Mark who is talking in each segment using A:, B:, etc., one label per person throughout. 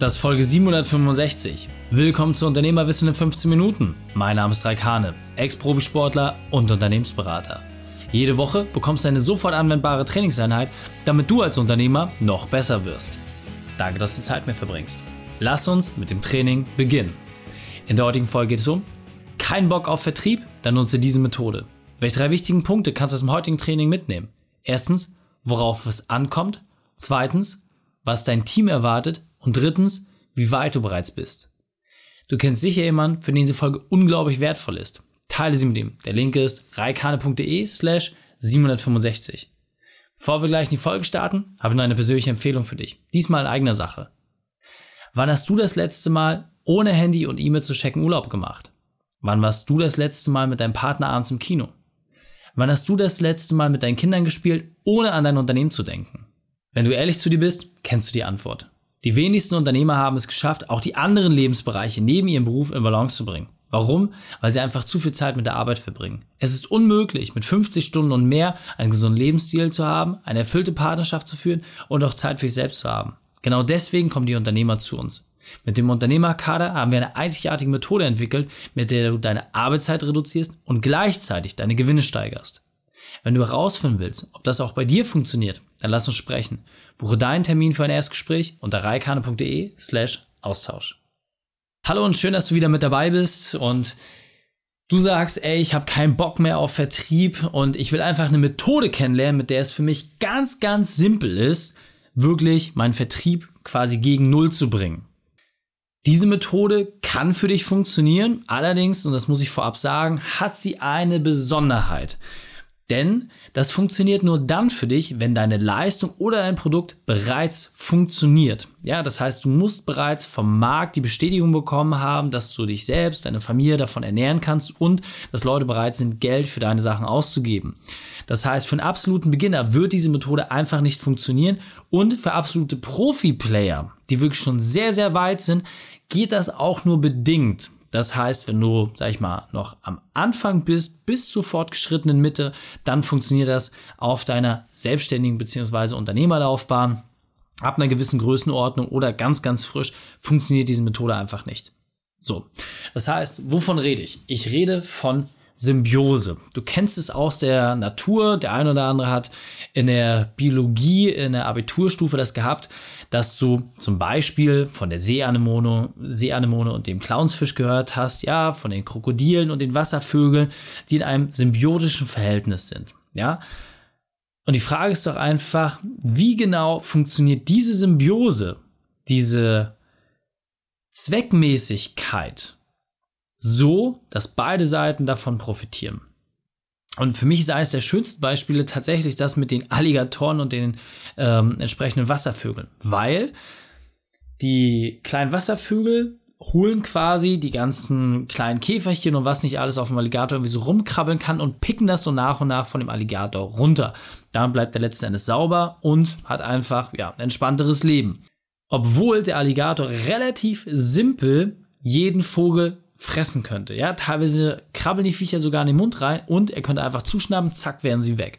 A: Das ist Folge 765. Willkommen zu Unternehmerwissen in 15 Minuten. Mein Name ist Raikane, Ex-Profisportler und Unternehmensberater. Jede Woche bekommst du eine sofort anwendbare Trainingseinheit, damit du als Unternehmer noch besser wirst. Danke, dass du Zeit mit verbringst. Lass uns mit dem Training beginnen. In der heutigen Folge geht es um kein Bock auf Vertrieb? Dann nutze diese Methode. Welche drei wichtigen Punkte kannst du aus dem heutigen Training mitnehmen? Erstens, worauf es ankommt. Zweitens, was dein Team erwartet. Und drittens, wie weit du bereits bist. Du kennst sicher jemanden, für den diese Folge unglaublich wertvoll ist. Teile sie mit ihm. Der Link ist reikane.de slash 765. Bevor wir gleich in die Folge starten, habe ich noch eine persönliche Empfehlung für dich. Diesmal in eigener Sache. Wann hast du das letzte Mal ohne Handy und E-Mail zu checken Urlaub gemacht? Wann warst du das letzte Mal mit deinem Partner abends im Kino? Wann hast du das letzte Mal mit deinen Kindern gespielt, ohne an dein Unternehmen zu denken? Wenn du ehrlich zu dir bist, kennst du die Antwort. Die wenigsten Unternehmer haben es geschafft, auch die anderen Lebensbereiche neben ihrem Beruf in Balance zu bringen. Warum? Weil sie einfach zu viel Zeit mit der Arbeit verbringen. Es ist unmöglich, mit 50 Stunden und mehr einen gesunden Lebensstil zu haben, eine erfüllte Partnerschaft zu führen und auch Zeit für sich selbst zu haben. Genau deswegen kommen die Unternehmer zu uns. Mit dem Unternehmerkader haben wir eine einzigartige Methode entwickelt, mit der du deine Arbeitszeit reduzierst und gleichzeitig deine Gewinne steigerst. Wenn du herausfinden willst, ob das auch bei dir funktioniert, dann lass uns sprechen. Buche deinen Termin für ein Erstgespräch unter reikane.de slash Austausch. Hallo und schön, dass du wieder mit dabei bist und du sagst, ey, ich habe keinen Bock mehr auf Vertrieb und ich will einfach eine Methode kennenlernen, mit der es für mich ganz, ganz simpel ist, wirklich meinen Vertrieb quasi gegen Null zu bringen. Diese Methode kann für dich funktionieren, allerdings, und das muss ich vorab sagen, hat sie eine Besonderheit. Denn das funktioniert nur dann für dich, wenn deine Leistung oder dein Produkt bereits funktioniert. Ja, das heißt, du musst bereits vom Markt die Bestätigung bekommen haben, dass du dich selbst, deine Familie davon ernähren kannst und dass Leute bereit sind, Geld für deine Sachen auszugeben. Das heißt, für einen absoluten Beginner wird diese Methode einfach nicht funktionieren und für absolute Profi-Player, die wirklich schon sehr, sehr weit sind, geht das auch nur bedingt. Das heißt, wenn du, sag ich mal, noch am Anfang bist, bis zur fortgeschrittenen Mitte, dann funktioniert das auf deiner selbstständigen bzw. Unternehmerlaufbahn. Ab einer gewissen Größenordnung oder ganz, ganz frisch funktioniert diese Methode einfach nicht. So. Das heißt, wovon rede ich? Ich rede von Symbiose. Du kennst es aus der Natur. Der eine oder andere hat in der Biologie, in der Abiturstufe das gehabt, dass du zum Beispiel von der Seeanemone, Seeanemone und dem Clownsfisch gehört hast, ja, von den Krokodilen und den Wasservögeln, die in einem symbiotischen Verhältnis sind, ja. Und die Frage ist doch einfach, wie genau funktioniert diese Symbiose, diese Zweckmäßigkeit so, dass beide Seiten davon profitieren. Und für mich ist eines der schönsten Beispiele tatsächlich das mit den Alligatoren und den ähm, entsprechenden Wasservögeln, weil die kleinen Wasservögel holen quasi die ganzen kleinen Käferchen und was nicht alles auf dem Alligator irgendwie so rumkrabbeln kann und picken das so nach und nach von dem Alligator runter. Dann bleibt er letzten Endes sauber und hat einfach ja, ein entspannteres Leben. Obwohl der Alligator relativ simpel jeden Vogel fressen könnte. Ja, teilweise krabbeln die Viecher sogar in den Mund rein und er könnte einfach zuschnappen, zack, wären sie weg.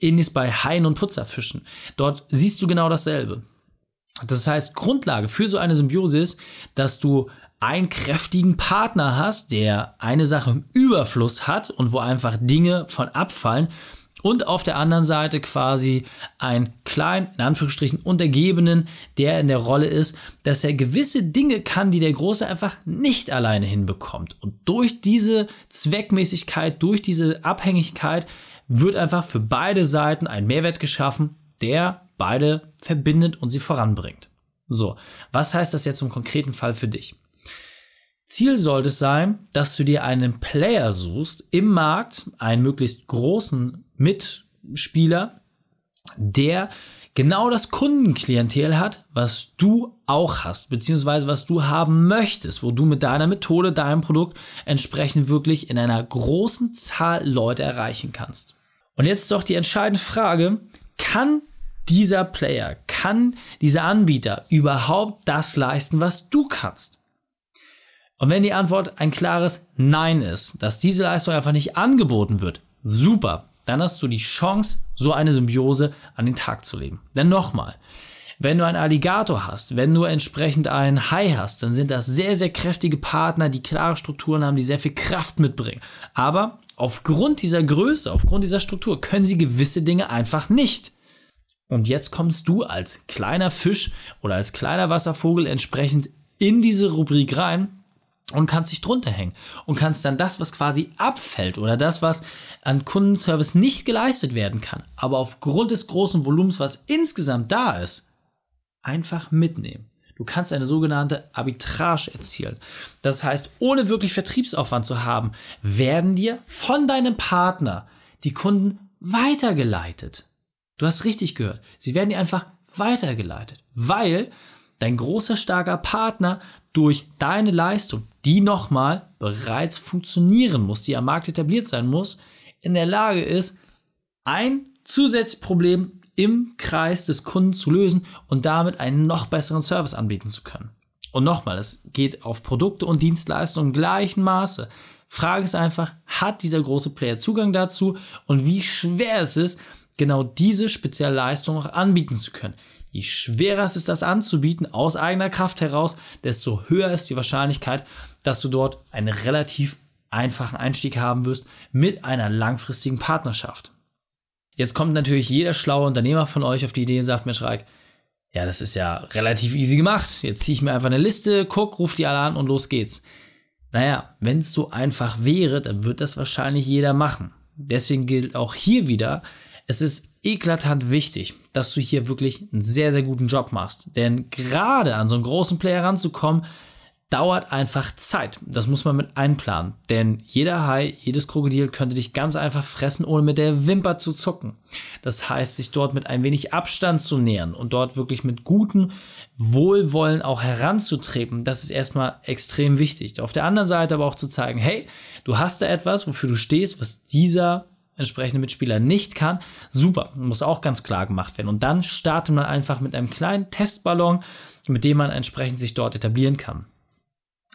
A: Ähnliches bei Haien und Putzerfischen. Dort siehst du genau dasselbe. Das heißt, Grundlage für so eine Symbiose ist, dass du einen kräftigen Partner hast, der eine Sache im Überfluss hat und wo einfach Dinge von abfallen und auf der anderen Seite quasi ein klein, in Anführungsstrichen, Untergebenen, der in der Rolle ist, dass er gewisse Dinge kann, die der Große einfach nicht alleine hinbekommt. Und durch diese Zweckmäßigkeit, durch diese Abhängigkeit wird einfach für beide Seiten ein Mehrwert geschaffen, der beide verbindet und sie voranbringt. So, was heißt das jetzt im konkreten Fall für dich? Ziel sollte es sein, dass du dir einen Player suchst im Markt, einen möglichst großen Mitspieler, der genau das Kundenklientel hat, was du auch hast, beziehungsweise was du haben möchtest, wo du mit deiner Methode, deinem Produkt entsprechend wirklich in einer großen Zahl Leute erreichen kannst. Und jetzt ist doch die entscheidende Frage, kann dieser Player, kann dieser Anbieter überhaupt das leisten, was du kannst? Und wenn die Antwort ein klares Nein ist, dass diese Leistung einfach nicht angeboten wird, super, dann hast du die Chance, so eine Symbiose an den Tag zu legen. Denn nochmal, Wenn du einen Alligator hast, wenn du entsprechend einen Hai hast, dann sind das sehr, sehr kräftige Partner, die klare Strukturen haben, die sehr viel Kraft mitbringen. Aber aufgrund dieser Größe, aufgrund dieser Struktur können sie gewisse Dinge einfach nicht. Und jetzt kommst du als kleiner Fisch oder als kleiner Wasservogel entsprechend in diese Rubrik rein und kannst dich drunter hängen und kannst dann das, was quasi abfällt oder das, was an Kundenservice nicht geleistet werden kann, aber aufgrund des großen Volumens, was insgesamt da ist, einfach mitnehmen. Du kannst eine sogenannte Arbitrage erzielen. Das heißt, ohne wirklich Vertriebsaufwand zu haben, werden dir von deinem Partner die Kunden weitergeleitet. Du hast richtig gehört. Sie werden dir einfach weitergeleitet, weil dein großer, starker Partner durch deine Leistung, die nochmal bereits funktionieren muss, die am Markt etabliert sein muss, in der Lage ist, ein zusätzliches Problem im Kreis des Kunden zu lösen und damit einen noch besseren Service anbieten zu können. Und nochmal, es geht auf Produkte und Dienstleistungen im gleichen Maße. Frage ist einfach, hat dieser große Player Zugang dazu und wie schwer es ist, genau diese spezielle Leistung auch anbieten zu können. Je schwerer es ist, das anzubieten aus eigener Kraft heraus, desto höher ist die Wahrscheinlichkeit, dass du dort einen relativ einfachen Einstieg haben wirst mit einer langfristigen Partnerschaft. Jetzt kommt natürlich jeder schlaue Unternehmer von euch auf die Idee und sagt mir, Schreik, ja, das ist ja relativ easy gemacht. Jetzt ziehe ich mir einfach eine Liste, guck, ruf die alle an und los geht's. Naja, wenn es so einfach wäre, dann wird das wahrscheinlich jeder machen. Deswegen gilt auch hier wieder, es ist eklatant wichtig, dass du hier wirklich einen sehr, sehr guten Job machst. Denn gerade an so einen großen Player ranzukommen, dauert einfach Zeit. Das muss man mit einplanen. Denn jeder Hai, jedes Krokodil könnte dich ganz einfach fressen, ohne mit der Wimper zu zucken. Das heißt, sich dort mit ein wenig Abstand zu nähern und dort wirklich mit gutem Wohlwollen auch heranzutreten, das ist erstmal extrem wichtig. Auf der anderen Seite aber auch zu zeigen, hey, du hast da etwas, wofür du stehst, was dieser entsprechende Mitspieler nicht kann. Super, muss auch ganz klar gemacht werden. Und dann startet man einfach mit einem kleinen Testballon, mit dem man entsprechend sich dort etablieren kann.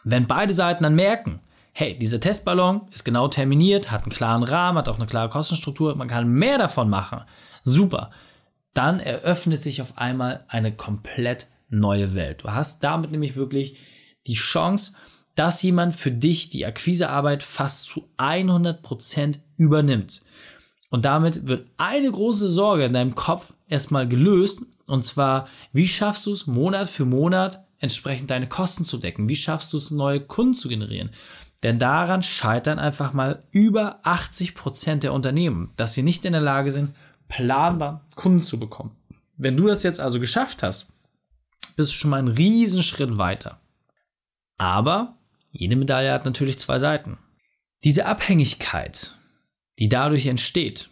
A: Wenn beide Seiten dann merken, hey, dieser Testballon ist genau terminiert, hat einen klaren Rahmen, hat auch eine klare Kostenstruktur, man kann mehr davon machen. Super. Dann eröffnet sich auf einmal eine komplett neue Welt. Du hast damit nämlich wirklich die Chance, dass jemand für dich die Akquisearbeit fast zu 100% übernimmt. Und damit wird eine große Sorge in deinem Kopf erstmal gelöst. Und zwar, wie schaffst du es Monat für Monat entsprechend deine Kosten zu decken? Wie schaffst du es, neue Kunden zu generieren? Denn daran scheitern einfach mal über 80 Prozent der Unternehmen, dass sie nicht in der Lage sind, planbar Kunden zu bekommen. Wenn du das jetzt also geschafft hast, bist du schon mal einen riesen Schritt weiter. Aber jede Medaille hat natürlich zwei Seiten. Diese Abhängigkeit, die dadurch entsteht,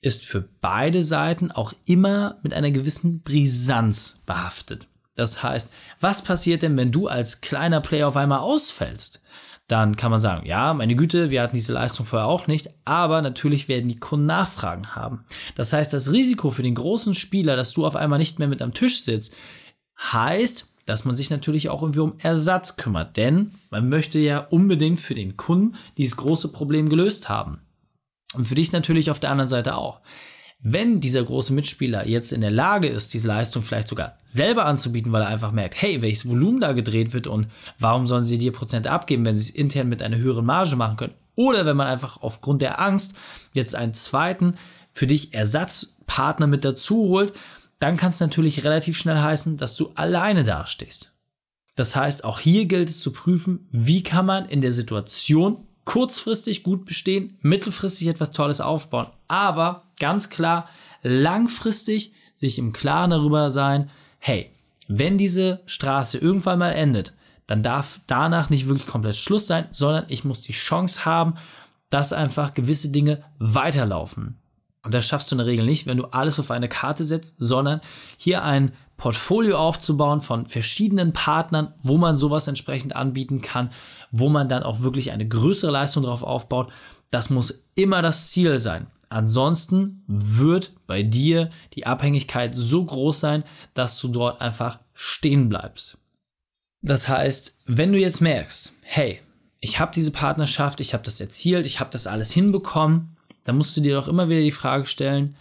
A: ist für beide Seiten auch immer mit einer gewissen Brisanz behaftet. Das heißt, was passiert denn, wenn du als kleiner Player auf einmal ausfällst? Dann kann man sagen, ja, meine Güte, wir hatten diese Leistung vorher auch nicht, aber natürlich werden die Kunden Nachfragen haben. Das heißt, das Risiko für den großen Spieler, dass du auf einmal nicht mehr mit am Tisch sitzt, heißt, dass man sich natürlich auch irgendwie um Ersatz kümmert, denn man möchte ja unbedingt für den Kunden dieses große Problem gelöst haben. Und für dich natürlich auf der anderen Seite auch. Wenn dieser große Mitspieler jetzt in der Lage ist, diese Leistung vielleicht sogar selber anzubieten, weil er einfach merkt, hey, welches Volumen da gedreht wird und warum sollen sie dir Prozente abgeben, wenn sie es intern mit einer höheren Marge machen können? Oder wenn man einfach aufgrund der Angst jetzt einen zweiten für dich Ersatzpartner mit dazu holt, dann kann es natürlich relativ schnell heißen, dass du alleine dastehst. Das heißt, auch hier gilt es zu prüfen, wie kann man in der Situation kurzfristig gut bestehen, mittelfristig etwas Tolles aufbauen, aber ganz klar langfristig sich im Klaren darüber sein, hey, wenn diese Straße irgendwann mal endet, dann darf danach nicht wirklich komplett Schluss sein, sondern ich muss die Chance haben, dass einfach gewisse Dinge weiterlaufen. Und das schaffst du in der Regel nicht, wenn du alles auf eine Karte setzt, sondern hier ein Portfolio aufzubauen von verschiedenen Partnern, wo man sowas entsprechend anbieten kann, wo man dann auch wirklich eine größere Leistung darauf aufbaut. Das muss immer das Ziel sein. Ansonsten wird bei dir die Abhängigkeit so groß sein, dass du dort einfach stehen bleibst. Das heißt, wenn du jetzt merkst, hey, ich habe diese Partnerschaft, ich habe das erzielt, ich habe das alles hinbekommen, dann musst du dir doch immer wieder die Frage stellen,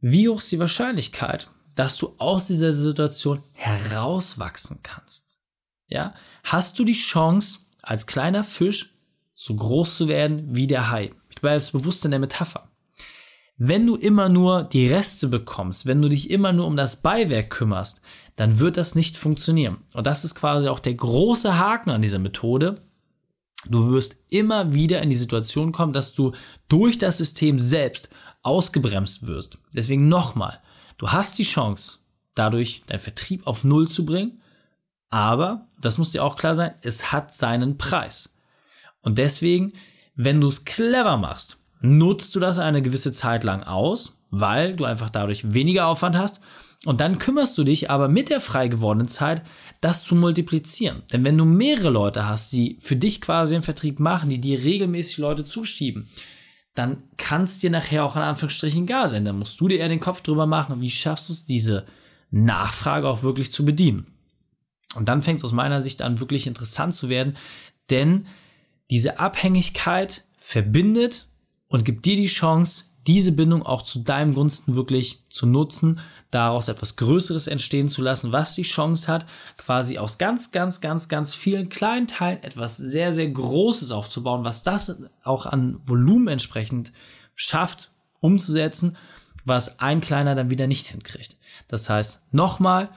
A: wie hoch ist die Wahrscheinlichkeit, dass du aus dieser Situation herauswachsen kannst. Ja, hast du die Chance, als kleiner Fisch so groß zu werden wie der Hai. Ich bleibe bewusst in der Metapher. Wenn du immer nur die Reste bekommst, wenn du dich immer nur um das Beiwerk kümmerst, dann wird das nicht funktionieren. Und das ist quasi auch der große Haken an dieser Methode. Du wirst immer wieder in die Situation kommen, dass du durch das System selbst ausgebremst wirst. Deswegen nochmal, du hast die Chance, dadurch deinen Vertrieb auf Null zu bringen, aber, das muss dir auch klar sein, es hat seinen Preis. Und deswegen, wenn du es clever machst, nutzt du das eine gewisse Zeit lang aus, weil du einfach dadurch weniger Aufwand hast. Und dann kümmerst du dich aber mit der frei gewordenen Zeit, das zu multiplizieren. Denn wenn du mehrere Leute hast, die für dich quasi den Vertrieb machen, die dir regelmäßig Leute zuschieben, dann kann dir nachher auch in Anführungsstrichen gar sein. Dann musst du dir eher den Kopf drüber machen, wie schaffst du es, diese Nachfrage auch wirklich zu bedienen. Und dann fängt es aus meiner Sicht an, wirklich interessant zu werden, denn diese Abhängigkeit verbindet und gibt dir die Chance, diese Bindung auch zu deinem Gunsten wirklich zu nutzen, daraus etwas Größeres entstehen zu lassen, was die Chance hat, quasi aus ganz, ganz, ganz, ganz vielen kleinen Teilen etwas sehr, sehr Großes aufzubauen, was das auch an Volumen entsprechend schafft, umzusetzen, was ein kleiner dann wieder nicht hinkriegt. Das heißt, nochmal,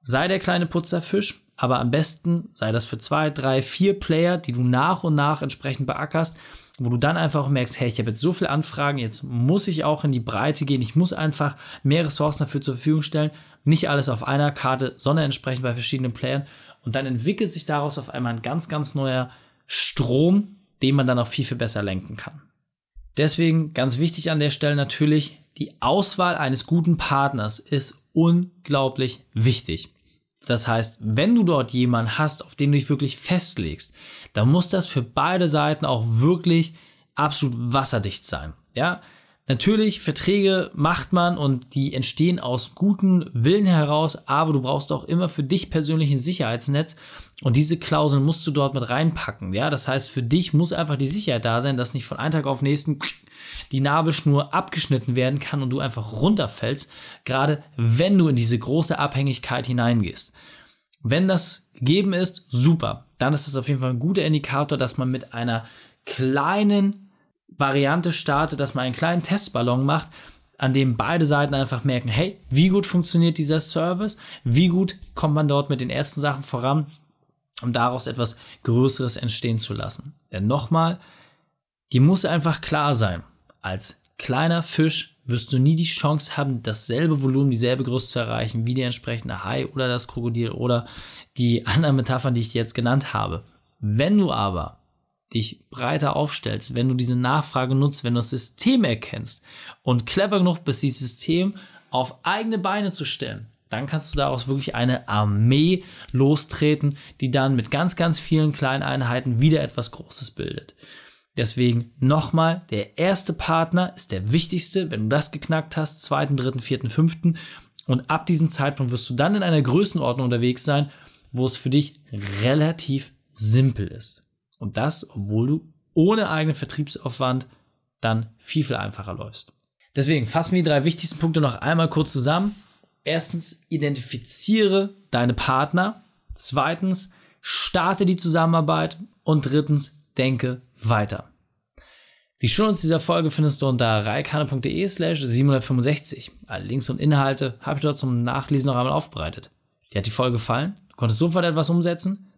A: sei der kleine Putzerfisch, aber am besten sei das für zwei, drei, vier Player, die du nach und nach entsprechend beackerst, wo du dann einfach merkst, hey, ich habe jetzt so viele Anfragen, jetzt muss ich auch in die Breite gehen, ich muss einfach mehr Ressourcen dafür zur Verfügung stellen, nicht alles auf einer Karte, sondern entsprechend bei verschiedenen Playern und dann entwickelt sich daraus auf einmal ein ganz, ganz neuer Strom, den man dann auch viel, viel besser lenken kann. Deswegen ganz wichtig an der Stelle natürlich, die Auswahl eines guten Partners ist unglaublich wichtig. Das heißt, wenn du dort jemanden hast, auf den du dich wirklich festlegst, dann muss das für beide Seiten auch wirklich absolut wasserdicht sein. Ja, natürlich, Verträge macht man und die entstehen aus gutem Willen heraus, aber du brauchst auch immer für dich persönlich ein Sicherheitsnetz und diese Klauseln musst du dort mit reinpacken. Ja, das heißt, für dich muss einfach die Sicherheit da sein, dass nicht von einem Tag auf den nächsten die Nabelschnur abgeschnitten werden kann und du einfach runterfällst, gerade wenn du in diese große Abhängigkeit hineingehst. Wenn das gegeben ist, super. Dann ist das auf jeden Fall ein guter Indikator, dass man mit einer kleinen Variante startet, dass man einen kleinen Testballon macht, an dem beide Seiten einfach merken, hey, wie gut funktioniert dieser Service? Wie gut kommt man dort mit den ersten Sachen voran, um daraus etwas Größeres entstehen zu lassen? Denn nochmal, die muss einfach klar sein als kleiner Fisch wirst du nie die Chance haben, dasselbe Volumen, dieselbe Größe zu erreichen wie der entsprechende Hai oder das Krokodil oder die anderen Metaphern, die ich dir jetzt genannt habe. Wenn du aber dich breiter aufstellst, wenn du diese Nachfrage nutzt, wenn du das System erkennst und clever genug bist, dieses System auf eigene Beine zu stellen, dann kannst du daraus wirklich eine Armee lostreten, die dann mit ganz, ganz vielen kleinen Einheiten wieder etwas Großes bildet. Deswegen nochmal, der erste Partner ist der wichtigste. Wenn du das geknackt hast, zweiten, dritten, vierten, fünften. Und ab diesem Zeitpunkt wirst du dann in einer Größenordnung unterwegs sein, wo es für dich relativ simpel ist. Und das, obwohl du ohne eigenen Vertriebsaufwand dann viel, viel einfacher läufst. Deswegen fassen wir die drei wichtigsten Punkte noch einmal kurz zusammen. Erstens, identifiziere deine Partner. Zweitens, starte die Zusammenarbeit. Und drittens, denke weiter. Die Shownotes dieser Folge findest du unter reikane.de slash 765. Alle Links und Inhalte habe ich dort zum Nachlesen noch einmal aufbereitet. Dir hat die Folge gefallen? Du konntest sofort etwas umsetzen?